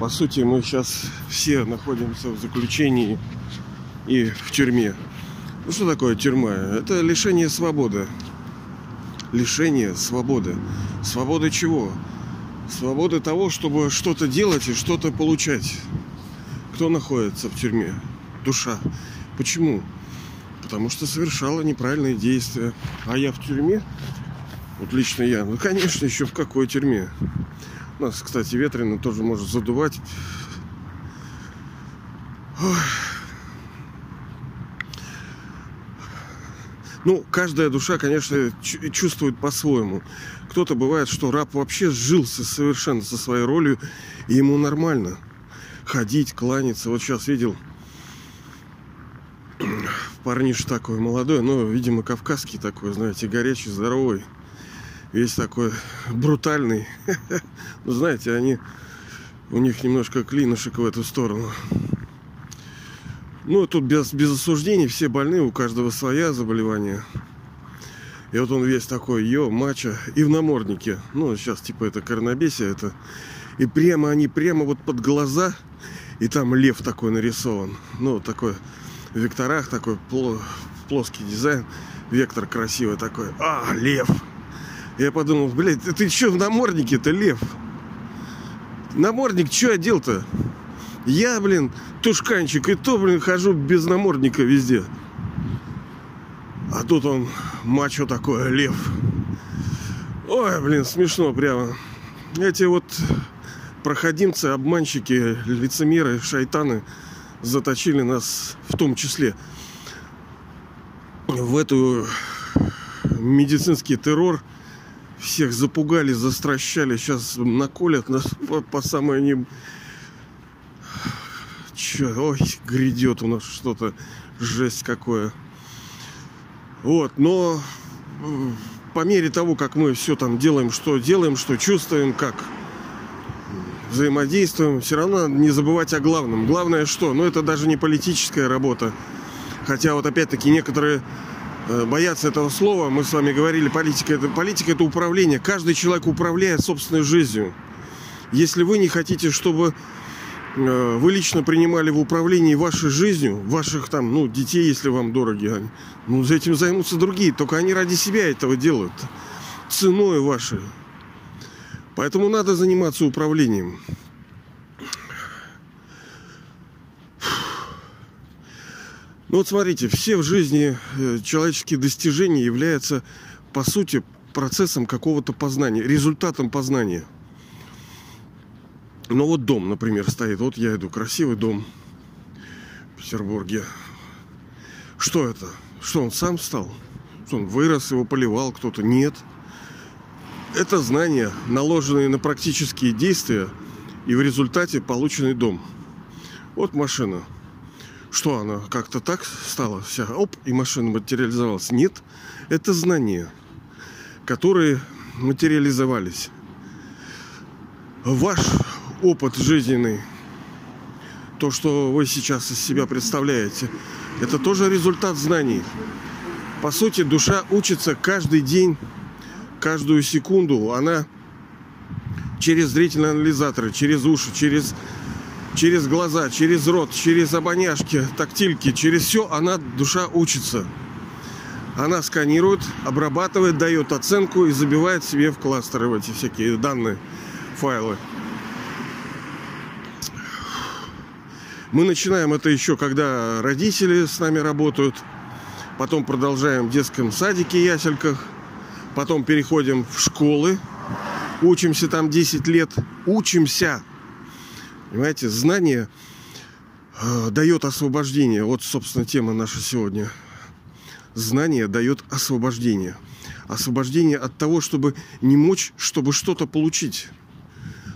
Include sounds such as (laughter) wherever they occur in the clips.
По сути, мы сейчас все находимся в заключении и в тюрьме. Ну что такое тюрьма? Это лишение свободы. Лишение свободы. Свободы чего? Свободы того, чтобы что-то делать и что-то получать. Кто находится в тюрьме? Душа. Почему? Потому что совершала неправильные действия. А я в тюрьме? Вот лично я. Ну, конечно, еще в какой тюрьме? У нас, кстати, ветрено тоже может задувать. Ой. Ну, каждая душа, конечно, чувствует по-своему. Кто-то бывает, что раб вообще сжился совершенно со своей ролью, и ему нормально ходить, кланяться. Вот сейчас видел парниш такой молодой, но, видимо, кавказский такой, знаете, горячий, здоровый. Весь такой брутальный. (laughs) Ну, знаете, они... У них немножко клинышек в эту сторону. Ну, тут без, без осуждений, все больные, у каждого своя заболевание. И вот он весь такой, йо, мачо, и в наморднике. Ну, сейчас типа это коронабесие, это... И прямо они, прямо вот под глаза, и там лев такой нарисован. Ну, такой в векторах, такой плоский дизайн. Вектор красивый такой. А, лев! Я подумал, блядь, ты, ты что в наморднике-то, лев? Намордник что одел-то? Я, блин, тушканчик, и то, блин, хожу без намордника везде. А тут он мачо такой, лев. Ой, блин, смешно прямо. Эти вот проходимцы, обманщики, лицемеры, шайтаны заточили нас в том числе в эту медицинский террор. Всех запугали, застращали. Сейчас наколят нас по, по самое ним Че, ой, грядет у нас что-то, жесть какое. Вот, но по мере того, как мы все там делаем, что делаем, что чувствуем, как взаимодействуем, все равно не забывать о главном. Главное что? Ну, это даже не политическая работа. Хотя вот опять-таки некоторые боятся этого слова. Мы с вами говорили, политика это, политика это управление. Каждый человек управляет собственной жизнью. Если вы не хотите, чтобы Э, вы лично принимали в управлении вашей жизнью, ваших там, ну, детей, если вам дороги, ну, за этим займутся другие. Только они ради себя этого делают. Ценой вашей. Поэтому надо заниматься управлением. Ну вот смотрите, все в жизни э, человеческие достижения являются, по сути, процессом какого-то познания, результатом познания – ну вот дом, например, стоит. Вот я иду, красивый дом в Петербурге. Что это? Что он сам стал? Что он вырос, его поливал кто-то? Нет. Это знания, наложенные на практические действия и в результате полученный дом. Вот машина. Что она как-то так стала вся, оп, и машина материализовалась? Нет, это знания, которые материализовались. Ваш опыт жизненный, то, что вы сейчас из себя представляете, это тоже результат знаний. По сути, душа учится каждый день, каждую секунду. Она через зрительные анализаторы, через уши, через, через глаза, через рот, через обоняшки, тактильки, через все она, душа учится. Она сканирует, обрабатывает, дает оценку и забивает себе в кластеры в эти всякие данные, файлы. Мы начинаем это еще, когда родители с нами работают. Потом продолжаем в детском садике, ясельках. Потом переходим в школы. Учимся там 10 лет. Учимся. Понимаете, знание э, дает освобождение. Вот, собственно, тема наша сегодня. Знание дает освобождение. Освобождение от того, чтобы не мочь, чтобы что-то получить.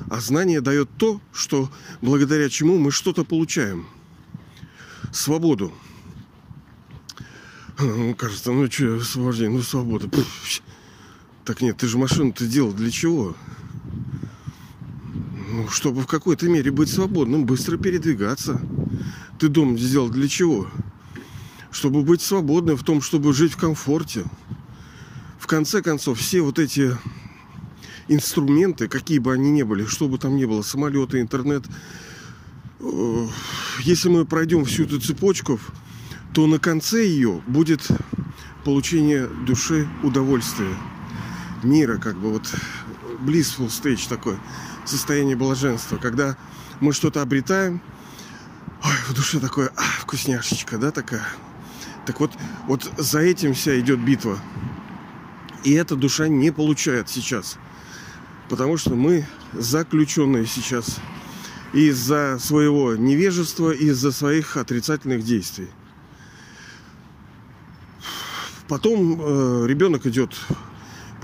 А знание дает то, что благодаря чему мы что-то получаем. Свободу. Ну, кажется, ну что, освобождение, ну свобода. Пфф. Так нет, ты же машину-то делал для чего? Ну, чтобы в какой-то мере быть свободным, быстро передвигаться. Ты дом сделал для чего? Чтобы быть свободным в том, чтобы жить в комфорте. В конце концов, все вот эти инструменты, какие бы они ни были, что бы там ни было, самолеты, интернет, э, если мы пройдем всю эту цепочку, то на конце ее будет получение души удовольствия, мира, как бы вот blissful stage такое, состояние блаженства, когда мы что-то обретаем, ой, в душе такое, а, вкусняшечка, да, такая. Так вот, вот за этим вся идет битва. И эта душа не получает сейчас. Потому что мы заключенные сейчас из-за своего невежества, из-за своих отрицательных действий. Потом э, ребенок идет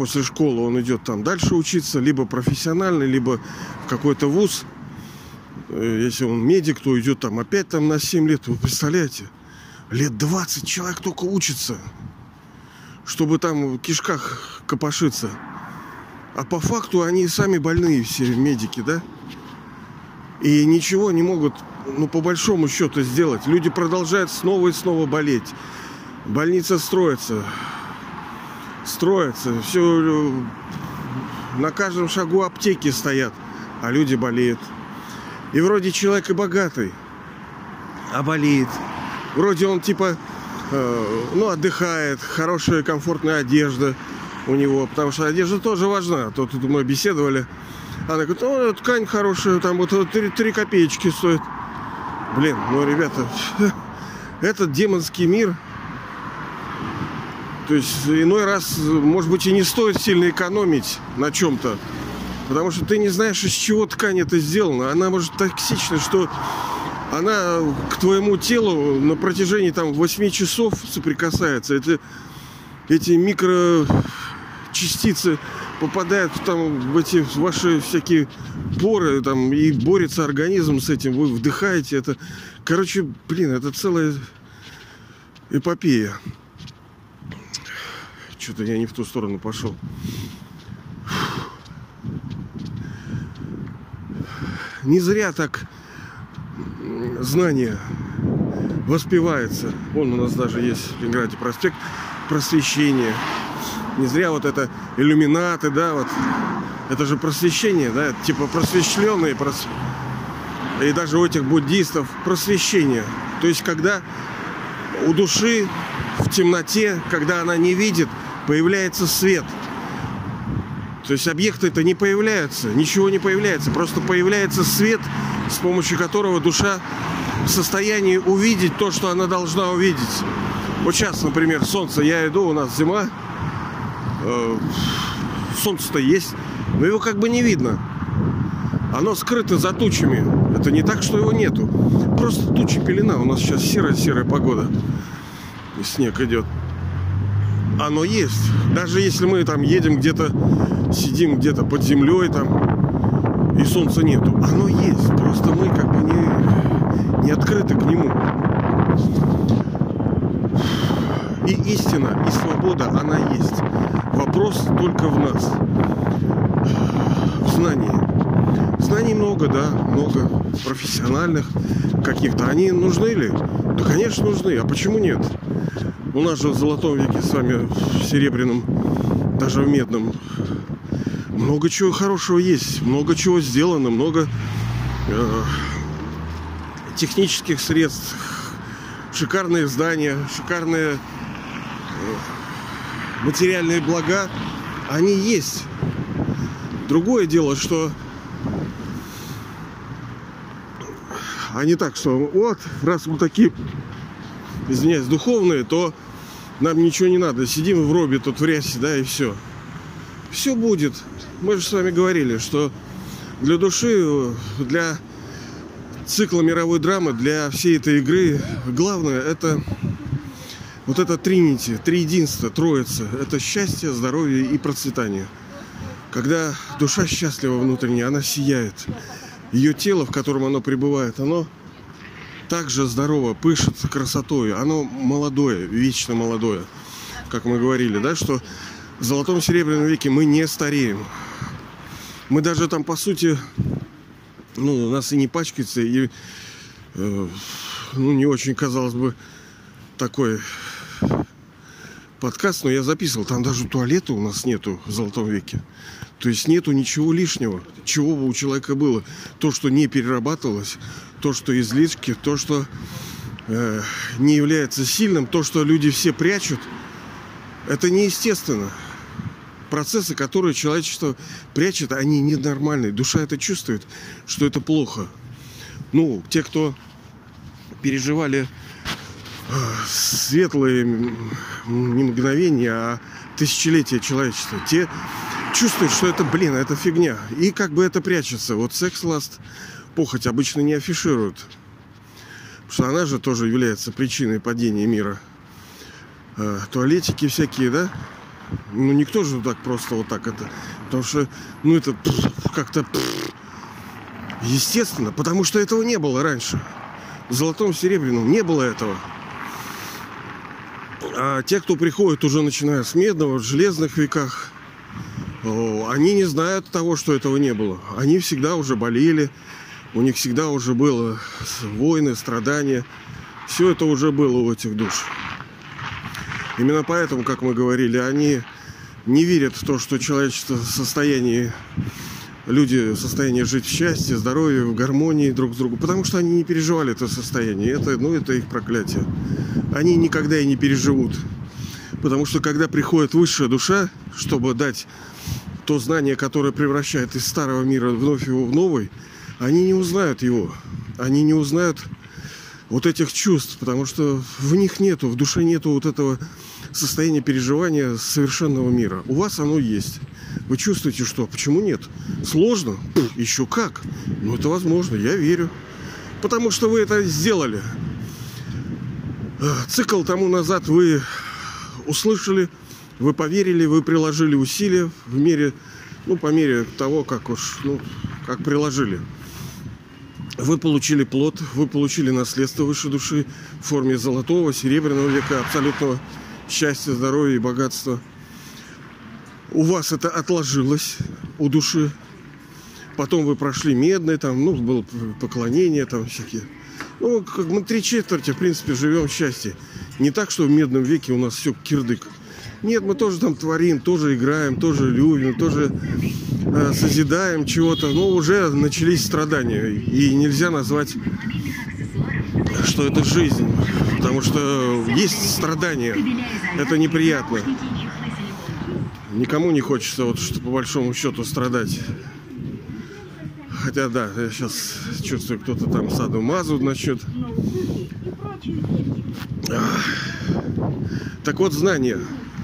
после школы, он идет там дальше учиться, либо профессионально, либо в какой-то вуз. Э, если он медик, то идет там опять там на 7 лет. Вы представляете? Лет 20 человек только учится, чтобы там в кишках копошиться. А по факту они сами больные все медики, да? И ничего не могут, ну, по большому счету сделать. Люди продолжают снова и снова болеть. Больница строится. Строится. Все на каждом шагу аптеки стоят, а люди болеют. И вроде человек и богатый, а болеет. Вроде он типа, э, ну, отдыхает, хорошая комфортная одежда у него, потому что одежда тоже важна. То тут мы беседовали. Она говорит, о, ткань хорошая, там вот 3, 3 копеечки стоит. Блин, ну, ребята, (laughs) этот демонский мир, то есть иной раз, может быть, и не стоит сильно экономить на чем-то. Потому что ты не знаешь, из чего ткань это сделана. Она может токсична, что она к твоему телу на протяжении там 8 часов соприкасается. Это, эти микрочастицы попадают там в эти ваши всякие поры там, и борется организм с этим. Вы вдыхаете это. Короче, блин, это целая эпопея. Что-то я не в ту сторону пошел. не зря так знание воспевается. Вон у нас даже есть в Ленинграде проспект просвещения. Не зря вот это иллюминаты, да, вот. Это же просвещение, да, типа просвещенные, прос... и даже у этих буддистов просвещение. То есть, когда у души в темноте, когда она не видит, появляется свет – то есть объекты-то не появляются, ничего не появляется, просто появляется свет, с помощью которого душа в состоянии увидеть то, что она должна увидеть. Вот сейчас, например, солнце, я иду, у нас зима, э, солнце-то есть, но его как бы не видно. Оно скрыто за тучами. Это не так, что его нету. Просто тучи пелена. У нас сейчас серая-серая погода. И снег идет оно есть. Даже если мы там едем где-то, сидим где-то под землей там, и солнца нету, оно есть. Просто мы как бы не, не открыты к нему. И истина, и свобода, она есть. Вопрос только в нас. В знании. Знаний много, да, много профессиональных каких-то. Они нужны ли? Да, конечно, нужны. А почему нет? У нас же в золотом веке с вами, в серебряном, даже в медном, много чего хорошего есть, много чего сделано, много э, технических средств, шикарные здания, шикарные э, материальные блага, они есть. Другое дело, что а так, что вот, раз мы такие извиняюсь, духовные, то нам ничего не надо. Сидим в робе тут в рясе, да, и все. Все будет. Мы же с вами говорили, что для души, для цикла мировой драмы, для всей этой игры, главное это вот это тринити, триединство, троица. Это счастье, здоровье и процветание. Когда душа счастлива внутренне, она сияет. Ее тело, в котором оно пребывает, оно также здорово, пышет красотой. Оно молодое, вечно молодое. Как мы говорили, да, что в золотом серебряном веке мы не стареем. Мы даже там, по сути, ну, нас и не пачкается, и э, ну, не очень, казалось бы, такой подкаст, но я записывал. Там даже туалета у нас нету в Золотом веке. То есть нету ничего лишнего, чего бы у человека было. То, что не перерабатывалось, то, что излишки, то, что э, не является сильным, то, что люди все прячут, это неестественно. Процессы, которые человечество прячет, они ненормальные. Душа это чувствует, что это плохо. Ну, те, кто переживали э, светлые не мгновения, а тысячелетия человечества, те чувствуют, что это, блин, это фигня. И как бы это прячется. Вот секс-ласт, похоть обычно не афишируют. Потому что она же тоже является причиной падения мира. Э, туалетики всякие, да? Ну, никто же так просто вот так это. Потому что, ну, это как-то естественно, потому что этого не было раньше. В золотом серебряном не было этого. А те, кто приходит уже начиная с медного, в железных веках, они не знают того, что этого не было. Они всегда уже болели, у них всегда уже было войны, страдания. Все это уже было у этих душ. Именно поэтому, как мы говорили, они не верят в то, что человечество в состоянии, люди в состоянии жить в счастье, здоровье, в гармонии друг с другом, потому что они не переживали это состояние. Это, ну, это их проклятие. Они никогда и не переживут. Потому что когда приходит высшая душа, чтобы дать то знание, которое превращает из старого мира вновь его в новый, они не узнают его. Они не узнают вот этих чувств, потому что в них нету, в душе нету вот этого состояние переживания совершенного мира. У вас оно есть. Вы чувствуете, что? Почему нет? Сложно? Еще как? Ну, это возможно, я верю. Потому что вы это сделали. Цикл тому назад вы услышали, вы поверили, вы приложили усилия в мере, ну, по мере того, как уж, ну, как приложили. Вы получили плод, вы получили наследство высшей души в форме золотого, серебряного века, абсолютного счастья, здоровья и богатства. У вас это отложилось у души. Потом вы прошли медный, там, ну, было поклонение, там всякие. Ну, как мы три четверти, в принципе, живем в счастье. Не так, что в медном веке у нас все кирдык. Нет, мы тоже там творим, тоже играем, тоже любим, тоже созидаем чего-то. Но уже начались страдания. И нельзя назвать, что это жизнь. Потому что есть страдания. Это неприятно. Никому не хочется, вот, что по большому счету, страдать. Хотя да, я сейчас чувствую, кто-то там саду мазу начнет. Так вот, знания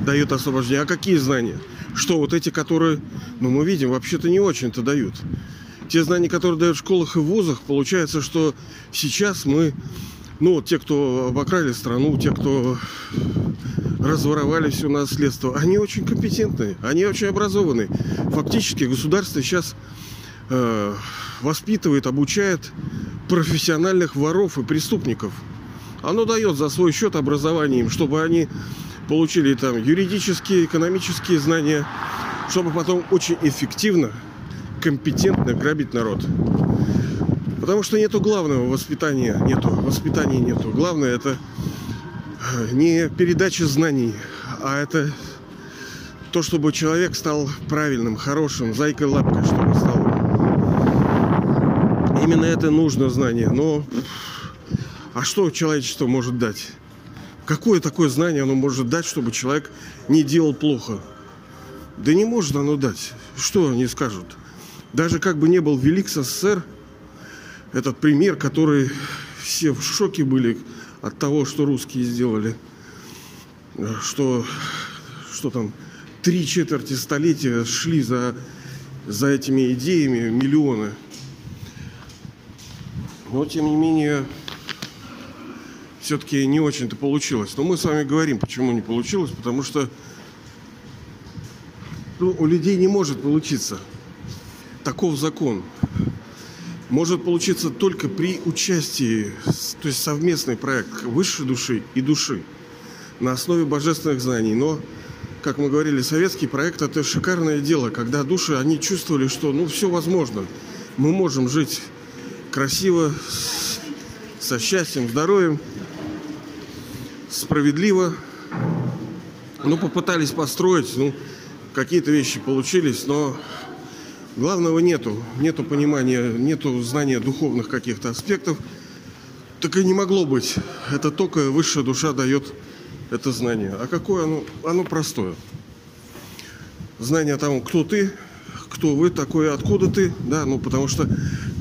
дают освобождение. А какие знания? Что вот эти, которые, ну, мы видим, вообще-то не очень-то дают. Те знания, которые дают в школах и вузах, получается, что сейчас мы ну, вот те, кто обокрали страну, те, кто разворовали все наследство, они очень компетентные, они очень образованные. Фактически государство сейчас э, воспитывает, обучает профессиональных воров и преступников. Оно дает за свой счет образование им, чтобы они получили там юридические, экономические знания, чтобы потом очень эффективно, компетентно грабить народ. Потому что нету главного воспитания, нету, воспитания нету. Главное это э, не передача знаний, а это то, чтобы человек стал правильным, хорошим, зайкой-лапкой, чтобы стал. Именно это нужно знание. Но а что человечество может дать? Какое такое знание оно может дать, чтобы человек не делал плохо? Да не может оно дать. Что они скажут? Даже как бы не был велик СССР, этот пример, который все в шоке были от того, что русские сделали, что, что там три четверти столетия шли за, за этими идеями миллионы. Но, тем не менее, все-таки не очень-то получилось. Но мы с вами говорим, почему не получилось, потому что ну, у людей не может получиться. Таков закон может получиться только при участии, то есть совместный проект высшей души и души на основе божественных знаний. Но, как мы говорили, советский проект это шикарное дело, когда души, они чувствовали, что ну все возможно. Мы можем жить красиво, со счастьем, здоровьем, справедливо. Ну, попытались построить, ну, какие-то вещи получились, но главного нету. Нету понимания, нету знания духовных каких-то аспектов. Так и не могло быть. Это только высшая душа дает это знание. А какое оно? Оно простое. Знание о том, кто ты, кто вы такой, откуда ты, да, ну потому что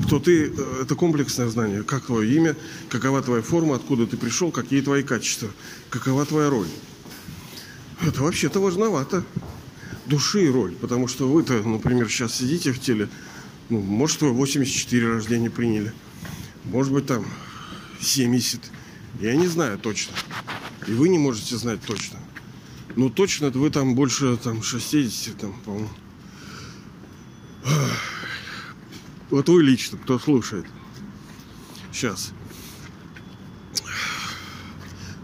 кто ты, э, это комплексное знание. Как твое имя, какова твоя форма, откуда ты пришел, какие твои качества, какова твоя роль. Это вообще-то важновато. Души и роль. Потому что вы-то, например, сейчас сидите в теле, ну, может, вы 84 рождения приняли. Может быть, там 70. Я не знаю точно. И вы не можете знать точно. Ну, точно вы там больше там 60, там, по-моему. Вот вы лично, кто слушает. Сейчас.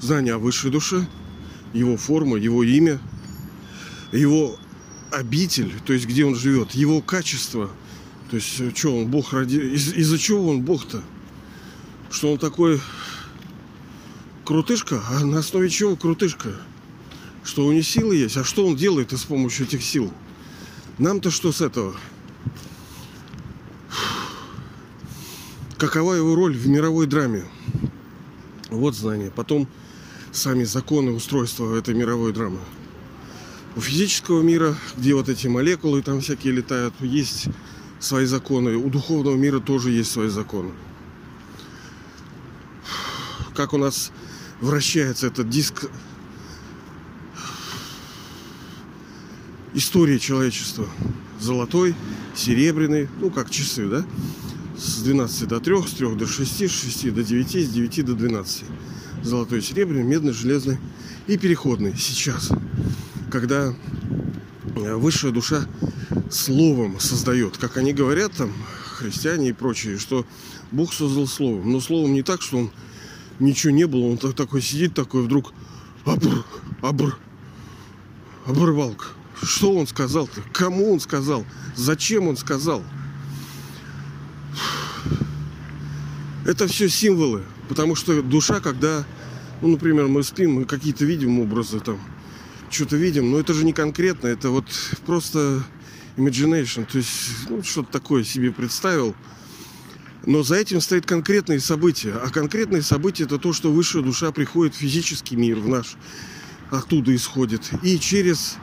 Знание о высшей душе, его форма, его имя, его обитель, то есть где он живет, его качество. То есть, э, что он Бог ради... Из- из-за чего он Бог-то? Что он такой крутышка? А на основе чего крутышка? Что у него силы есть? А что он делает с помощью этих сил? Нам-то что с этого? Какова его роль в мировой драме? Вот знание. Потом сами законы устройства этой мировой драмы. У физического мира, где вот эти молекулы там всякие летают, есть свои законы. У духовного мира тоже есть свои законы. Как у нас вращается этот диск истории человечества. Золотой, серебряный, ну как часы, да? С 12 до 3, с 3 до 6, с 6 до 9, с 9 до 12. Золотой, серебряный, медный, железный и переходный сейчас. Когда э, высшая душа словом создает, как они говорят там, христиане и прочие, что Бог создал словом. Но словом не так, что он ничего не было, он так- такой сидит, такой вдруг абр, абр, оборвалка. Что он сказал-то? Кому он сказал? Зачем он сказал? Это все символы. Потому что душа, когда, ну, например, мы спим, мы какие-то видим образы там, что-то видим, но это же не конкретно, это вот просто imagination, то есть ну, что-то такое себе представил. Но за этим стоит конкретные события. А конкретные события это то, что высшая душа приходит в физический мир, в наш, оттуда исходит. И через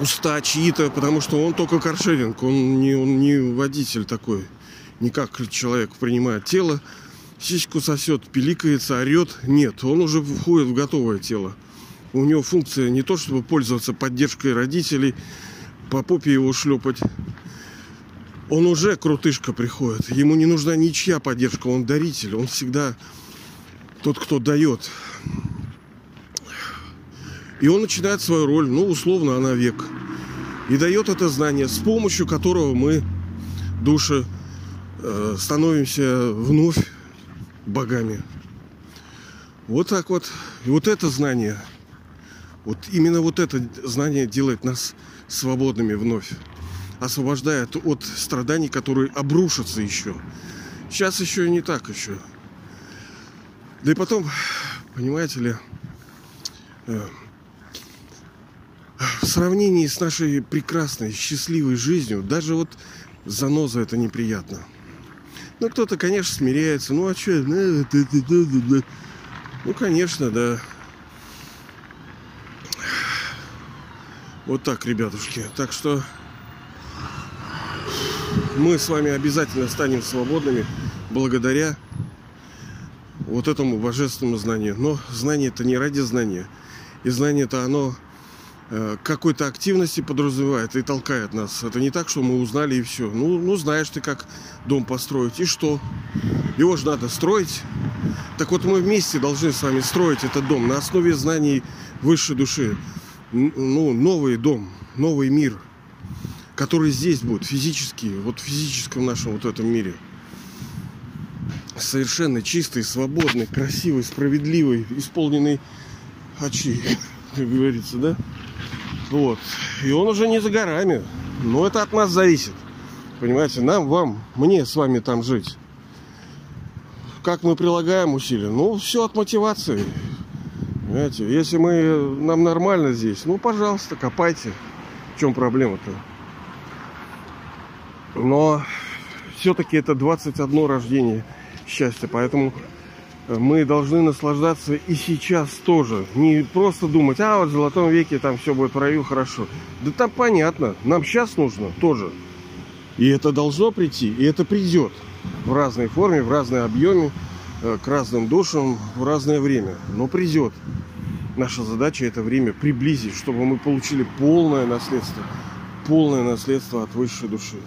уста чьи-то, потому что он только каршеринг, он не, он не водитель такой. Не как человек принимает тело, сиську сосет, пиликается, орет. Нет, он уже входит в готовое тело. У него функция не то, чтобы пользоваться поддержкой родителей, по попе его шлепать. Он уже крутышка приходит. Ему не нужна ничья поддержка, он даритель. Он всегда тот, кто дает. И он начинает свою роль, ну, условно, она век. И дает это знание, с помощью которого мы, души, становимся вновь богами. Вот так вот. И вот это знание, вот именно вот это знание делает нас свободными вновь. Освобождает от страданий, которые обрушатся еще. Сейчас еще не так еще. Да и потом, понимаете ли, э, в сравнении с нашей прекрасной, счастливой жизнью, даже вот заноза это неприятно. Ну, кто-то, конечно, смиряется. Ну, а что? Ну, конечно, да. Вот так, ребятушки. Так что мы с вами обязательно станем свободными благодаря вот этому божественному знанию. Но знание это не ради знания. И знание это оно какой-то активности подразумевает и толкает нас. Это не так, что мы узнали и все. Ну, ну знаешь ты, как дом построить. И что? Его же надо строить. Так вот мы вместе должны с вами строить этот дом на основе знаний высшей души. Ну, новый дом, новый мир, который здесь будет, физический, вот в физическом нашем вот этом мире. Совершенно чистый, свободный, красивый, справедливый, исполненный очи, (laughs) как говорится, да? Вот. И он уже не за горами. Но это от нас зависит. Понимаете, нам, вам, мне с вами там жить. Как мы прилагаем усилия? Ну, все от мотивации. Понимаете, если мы, нам нормально здесь, ну, пожалуйста, копайте. В чем проблема-то? Но все-таки это 21 рождение счастья, поэтому мы должны наслаждаться и сейчас тоже. Не просто думать, а вот в золотом веке там все будет в раю хорошо. Да там понятно, нам сейчас нужно тоже. И это должно прийти, и это придет в разной форме, в разной объеме, э, к разным душам, в разное время. Но придет. Наша задача это время приблизить, чтобы мы получили полное наследство. Полное наследство от высшей души.